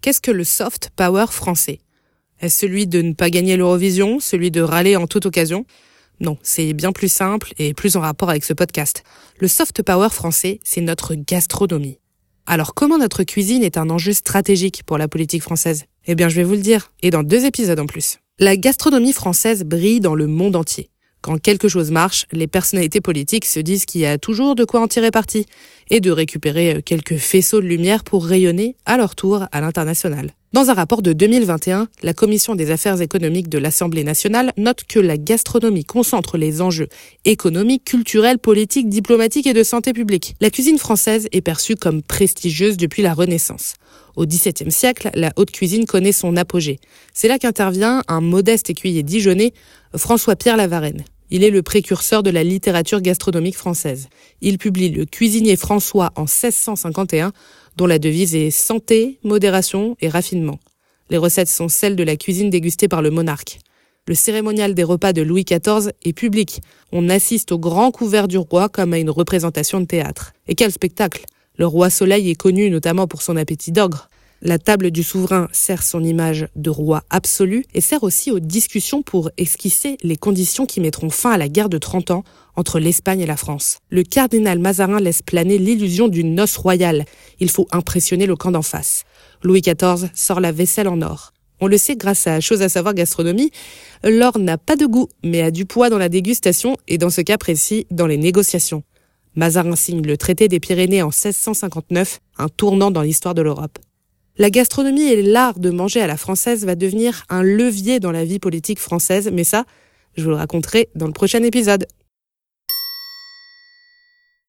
Qu'est-ce que le soft power français? Est-ce celui de ne pas gagner l'Eurovision, celui de râler en toute occasion? Non, c'est bien plus simple et plus en rapport avec ce podcast. Le soft power français, c'est notre gastronomie. Alors comment notre cuisine est un enjeu stratégique pour la politique française? Eh bien je vais vous le dire, et dans deux épisodes en plus. La gastronomie française brille dans le monde entier. Quand quelque chose marche, les personnalités politiques se disent qu'il y a toujours de quoi en tirer parti et de récupérer quelques faisceaux de lumière pour rayonner à leur tour à l'international. Dans un rapport de 2021, la Commission des affaires économiques de l'Assemblée nationale note que la gastronomie concentre les enjeux économiques, culturels, politiques, diplomatiques et de santé publique. La cuisine française est perçue comme prestigieuse depuis la Renaissance. Au XVIIe siècle, la haute cuisine connaît son apogée. C'est là qu'intervient un modeste écuyer dijonnais, François-Pierre Lavarenne. Il est le précurseur de la littérature gastronomique française. Il publie Le cuisinier François en 1651, dont la devise est santé, modération et raffinement. Les recettes sont celles de la cuisine dégustée par le monarque. Le cérémonial des repas de Louis XIV est public. On assiste au grand couvert du roi comme à une représentation de théâtre. Et quel spectacle Le roi Soleil est connu notamment pour son appétit d'ogre. La table du souverain sert son image de roi absolu et sert aussi aux discussions pour esquisser les conditions qui mettront fin à la guerre de 30 ans entre l'Espagne et la France. Le cardinal Mazarin laisse planer l'illusion d'une noce royale. Il faut impressionner le camp d'en face. Louis XIV sort la vaisselle en or. On le sait grâce à Chose à savoir gastronomie, l'or n'a pas de goût, mais a du poids dans la dégustation et dans ce cas précis, dans les négociations. Mazarin signe le traité des Pyrénées en 1659, un tournant dans l'histoire de l'Europe. La gastronomie et l'art de manger à la française va devenir un levier dans la vie politique française, mais ça, je vous le raconterai dans le prochain épisode.